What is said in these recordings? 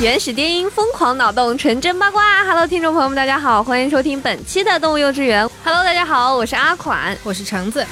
原始电音，疯狂脑洞，纯真八卦。Hello，听众朋友们，大家好，欢迎收听本期的动物幼稚园。Hello，大家好，我是阿款，我是橙子。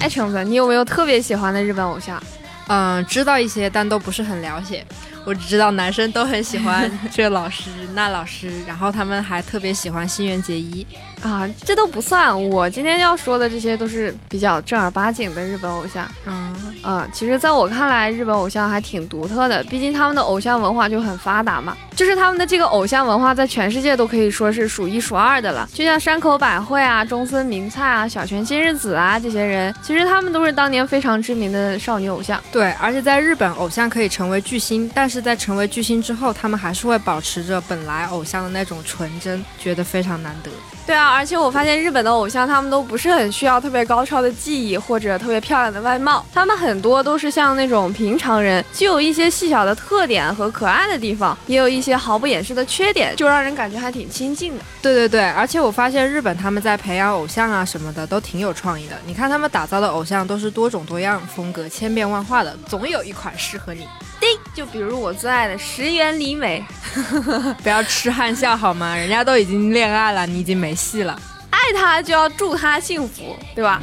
哎，橙子，你有没有特别喜欢的日本偶像？嗯，知道一些，但都不是很了解。我只知道男生都很喜欢这老师那老师，然后他们还特别喜欢新垣结衣啊，这都不算。我今天要说的这些都是比较正儿八经的日本偶像。嗯嗯，其实在我看来，日本偶像还挺独特的，毕竟他们的偶像文化就很发达嘛。就是他们的这个偶像文化在全世界都可以说是数一数二的了。就像山口百惠啊、中村明菜啊、小泉今日子啊这些人，其实他们都是当年非常知名的少女偶像。对，而且在日本，偶像可以成为巨星，但是。在成为巨星之后，他们还是会保持着本来偶像的那种纯真，觉得非常难得。对啊，而且我发现日本的偶像，他们都不是很需要特别高超的技艺或者特别漂亮的外貌，他们很多都是像那种平常人，既有一些细小的特点和可爱的地方，也有一些毫不掩饰的缺点，就让人感觉还挺亲近的。对对对，而且我发现日本他们在培养偶像啊什么的都挺有创意的。你看他们打造的偶像都是多种多样、风格千变万化的，总有一款适合你。就比如我最爱的石原里美，不要痴汉笑好吗？人家都已经恋爱了，你已经没戏了。爱他就要祝他幸福，对吧？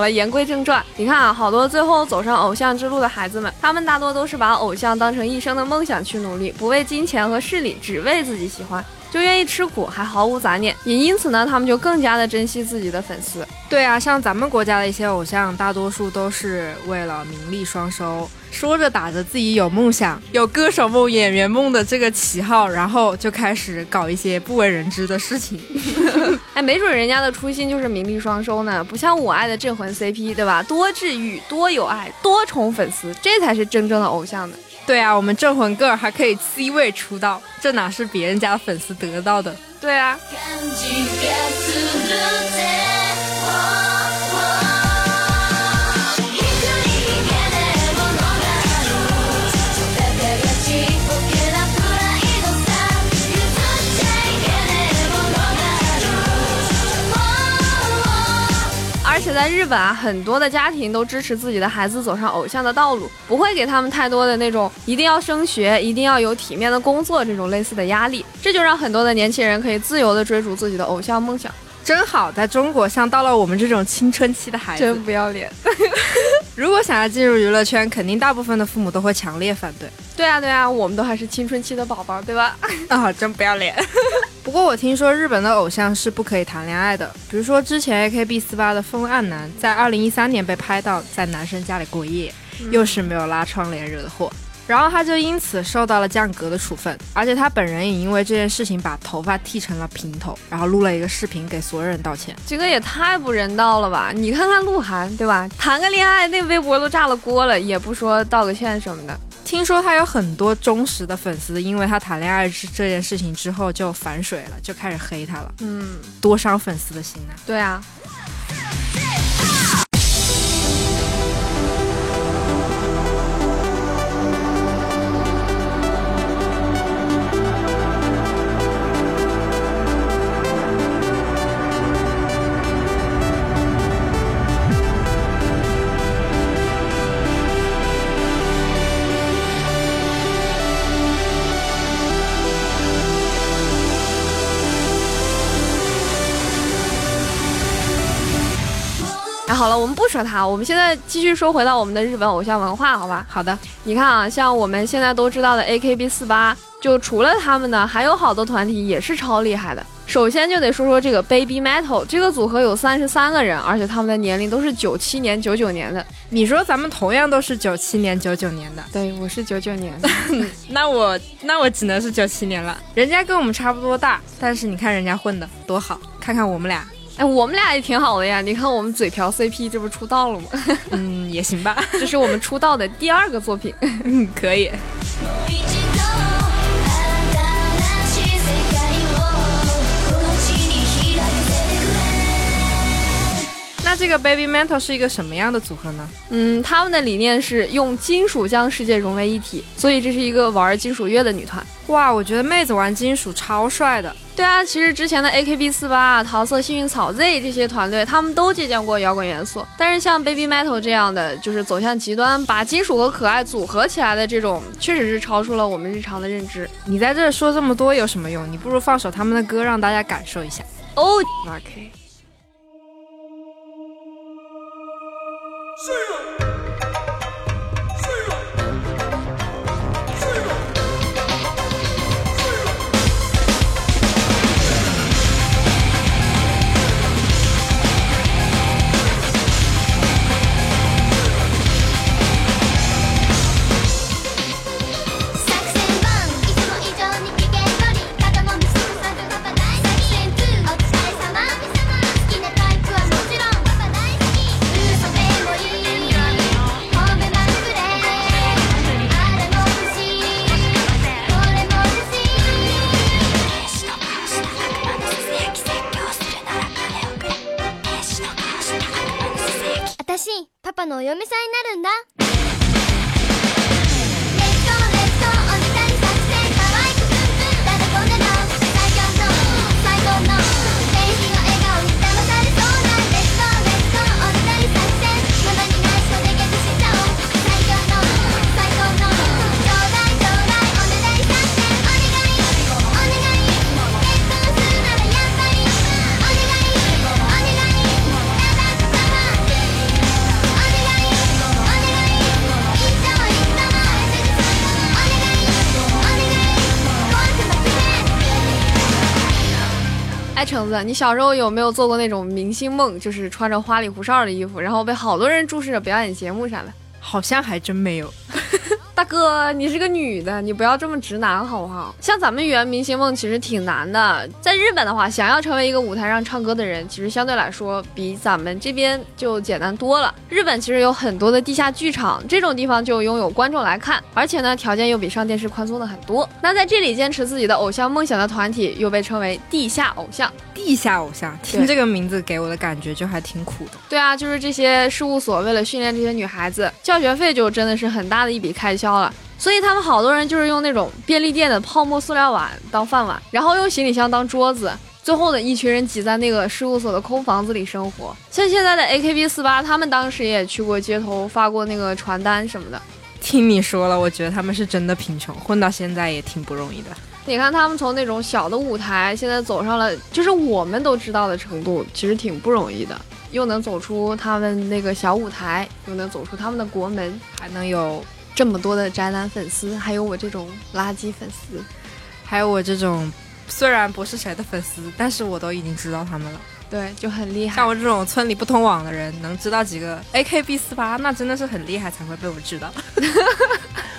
好了，言归正传，你看啊，好多最后走上偶像之路的孩子们，他们大多都是把偶像当成一生的梦想去努力，不为金钱和势力，只为自己喜欢，就愿意吃苦，还毫无杂念。也因此呢，他们就更加的珍惜自己的粉丝。对啊，像咱们国家的一些偶像，大多数都是为了名利双收。说着打着自己有梦想、有歌手梦、演员梦的这个旗号，然后就开始搞一些不为人知的事情。哎，没准人家的初心就是名利双收呢，不像我爱的镇魂 CP，对吧？多治愈、多有爱、多宠粉丝，这才是真正的偶像呢。对啊，我们镇魂 girl 还可以 C 位出道，这哪是别人家粉丝得到的？对啊。日本啊，很多的家庭都支持自己的孩子走上偶像的道路，不会给他们太多的那种一定要升学、一定要有体面的工作这种类似的压力，这就让很多的年轻人可以自由的追逐自己的偶像梦想。真好，在中国像到了我们这种青春期的孩子，真不要脸。如果想要进入娱乐圈，肯定大部分的父母都会强烈反对。对啊，对啊，我们都还是青春期的宝宝，对吧？啊，真不要脸。不过我听说日本的偶像是不可以谈恋爱的，比如说之前 AKB48 的风暗男，在2013年被拍到在男生家里过夜，又是没有拉窗帘惹的祸。然后他就因此受到了降格的处分，而且他本人也因为这件事情把头发剃成了平头，然后录了一个视频给所有人道歉。这个也太不人道了吧！你看看鹿晗，对吧？谈个恋爱，那微博都炸了锅了，也不说道个歉什么的。听说他有很多忠实的粉丝，因为他谈恋爱这这件事情之后就反水了，就开始黑他了。嗯，多伤粉丝的心啊！对啊。好了，我们不说他，我们现在继续说回到我们的日本偶像文化，好吧？好的，你看啊，像我们现在都知道的 AKB 四八，就除了他们呢，还有好多团体也是超厉害的。首先就得说说这个 Baby Metal 这个组合有三十三个人，而且他们的年龄都是九七年、九九年的。你说咱们同样都是九七年、九九年的，对，我是九九年的。那我那我只能是九七年了。人家跟我们差不多大，但是你看人家混的多好，看看我们俩，哎，我们俩也挺好的呀。你看我们嘴瓢 CP，这不出道了吗？嗯，也行吧。这是我们出道的第二个作品，嗯，可以。那这个 Baby Metal 是一个什么样的组合呢？嗯，他们的理念是用金属将世界融为一体，所以这是一个玩金属乐的女团。哇，我觉得妹子玩金属超帅的。对啊，其实之前的 AKB 四八、桃色、幸运草 Z 这些团队，他们都借鉴过摇滚元素。但是像 Baby Metal 这样的，就是走向极端，把金属和可爱组合起来的这种，确实是超出了我们日常的认知。你在这说这么多有什么用？你不如放首他们的歌，让大家感受一下。哦，OK。是啊。笨蛋橙子，你小时候有没有做过那种明星梦？就是穿着花里胡哨的衣服，然后被好多人注视着表演节目啥的？好像还真没有。大哥，你是个女的，你不要这么直男好不好？像咱们圆明星梦其实挺难的。在日本的话，想要成为一个舞台上唱歌的人，其实相对来说比咱们这边就简单多了。日本其实有很多的地下剧场，这种地方就拥有观众来看，而且呢，条件又比上电视宽松的很多。那在这里坚持自己的偶像梦想的团体，又被称为地下偶像。地下偶像，听这个名字给我的感觉就还挺苦的。对啊，就是这些事务所为了训练这些女孩子，教学费就真的是很大的一笔开销了。所以他们好多人就是用那种便利店的泡沫塑料碗当饭碗，然后用行李箱当桌子，最后的，一群人挤在那个事务所的空房子里生活。像现在的 AKB 四八，他们当时也去过街头发过那个传单什么的。听你说了，我觉得他们是真的贫穷，混到现在也挺不容易的。你看他们从那种小的舞台，现在走上了就是我们都知道的程度，其实挺不容易的。又能走出他们那个小舞台，又能走出他们的国门，还能有。这么多的宅男粉丝，还有我这种垃圾粉丝，还有我这种虽然不是谁的粉丝，但是我都已经知道他们了。对，就很厉害。像我这种村里不通网的人，能知道几个 AKB 四八，那真的是很厉害，才会被我知道。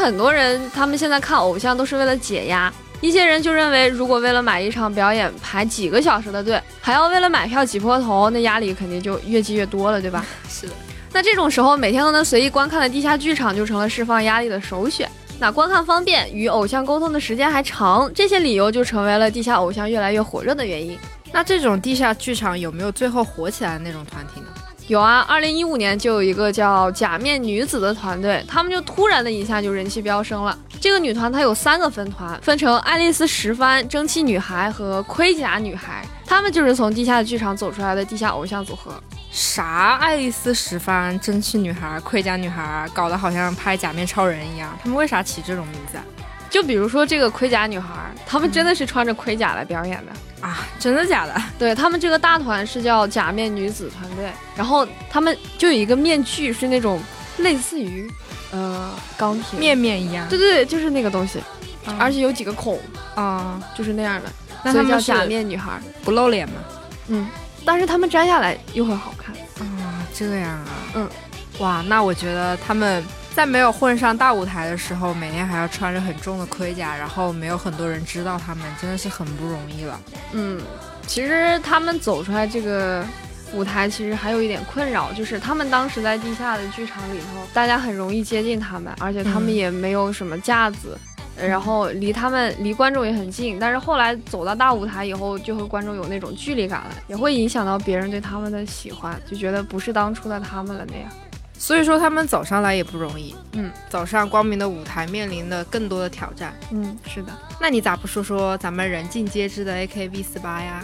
很多人他们现在看偶像都是为了解压，一些人就认为，如果为了买一场表演排几个小时的队，还要为了买票挤破头，那压力肯定就越积越多了，对吧？是的。那这种时候，每天都能随意观看的地下剧场就成了释放压力的首选。那观看方便，与偶像沟通的时间还长，这些理由就成为了地下偶像越来越火热的原因。那这种地下剧场有没有最后火起来的那种团？有啊，二零一五年就有一个叫假面女子的团队，他们就突然的一下就人气飙升了。这个女团它有三个分团，分成爱丽丝十番、蒸汽女孩和盔甲女孩，她们就是从地下剧场走出来的地下偶像组合。啥？爱丽丝十番、蒸汽女孩、盔甲女孩，搞得好像拍假面超人一样。他们为啥起这种名字啊？就比如说这个盔甲女孩，她们真的是穿着盔甲来表演的。啊，真的假的？对他们这个大团是叫假面女子团队，然后他们就有一个面具是那种类似于呃钢铁面面一样。对对对，就是那个东西，啊而且有几个孔，啊，就是那样的，那他们叫假面女孩。不露脸吗？嗯，但是他们摘下来又很好看。啊，这样啊。嗯，哇，那我觉得他们在没有混上大舞台的时候，每天还要穿着很重的盔甲，然后没有很多人知道他们，真的是很不容易了。嗯，其实他们走出来这个舞台，其实还有一点困扰，就是他们当时在地下的剧场里头，大家很容易接近他们，而且他们嗯也没有什么架子。然后离他们离观众也很近，但是后来走到大舞台以后，就和观众有那种距离感了，也会影响到别人对他们的喜欢，就觉得不是当初的他们了那样。所以说他们走上来也不容易，嗯，走上光明的舞台，面临的更多的挑战。嗯，是的。那你咋不说说咱们人尽皆知的 AKB 四八呀？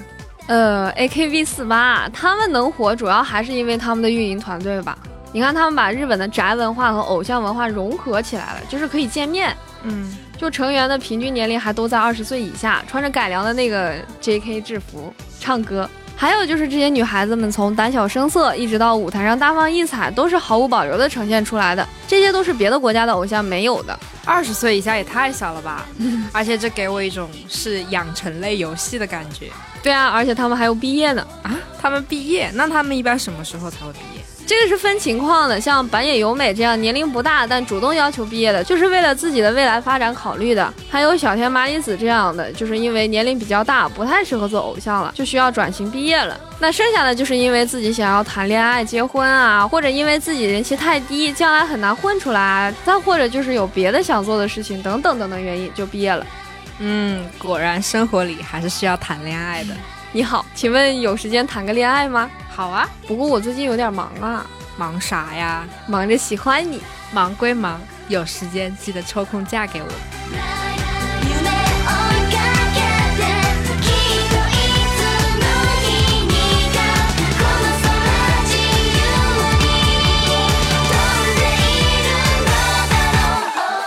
呃，AKB 四八，他们能火，主要还是因为他们的运营团队吧。你看，他们把日本的宅文化和偶像文化融合起来了，就是可以见面。嗯，就成员的平均年龄还都在二十岁以下，穿着改良的那个 JK 制服唱歌。还有就是这些女孩子们从胆小生涩一直到舞台上大放异彩，都是毫无保留的呈现出来的，这些都是别的国家的偶像没有的。二十岁以下也太小了吧？而且这给我一种是养成类游戏的感觉对啊，而且他们还有毕业呢。啊！他们毕业，那他们一般什么时候才会毕业？这个是分情况的，像板野由美这样年龄不大但主动要求毕业的，就是为了自己的未来发展考虑的；还有小田麻里子这样的，就是因为年龄比较大，不太适合做偶像了，就需要转型毕业了。那剩下的就是因为自己想要谈恋爱、结婚啊，或者因为自己人气太低，将来很难混出来啊，再或者就是有别的想做的事情等等等等原因就毕业了。嗯，果然生活里还是需要谈恋爱的。你好，请问有时间谈个恋爱吗？好啊，不过我最近有点忙啊，忙啥呀？忙着喜欢你。忙归忙，有时间记得抽空嫁给我。夢を追いかけてきっといつの日にかこの空自由に飛んでいるのだろ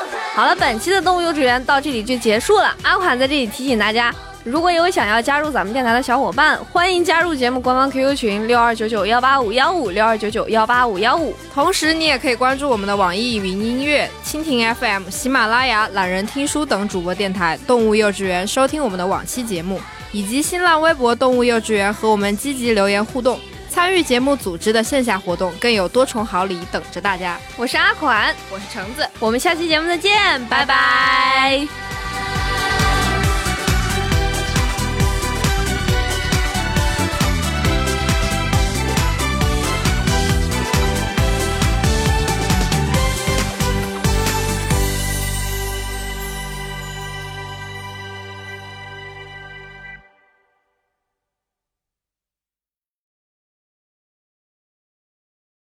う好了，本期的动物幼稚园到这里就结束了。阿款在这里提醒大家， 如果有想要加入咱们电台的小伙伴，欢迎加入节目官方 QQ 群六二九九幺八五幺五六二九九幺八五幺五。同时，你也可以关注我们的网易云音乐、蜻蜓 FM、喜马拉雅、懒人听书等主播电台“动物幼稚园”，收听我们的往期节目，以及新浪微博“动物幼稚园”和我们积极留言互动。参与节目组织的线下活动，更有多重好礼等着大家。我是阿款，我是橙子。我们下期节目再见，拜拜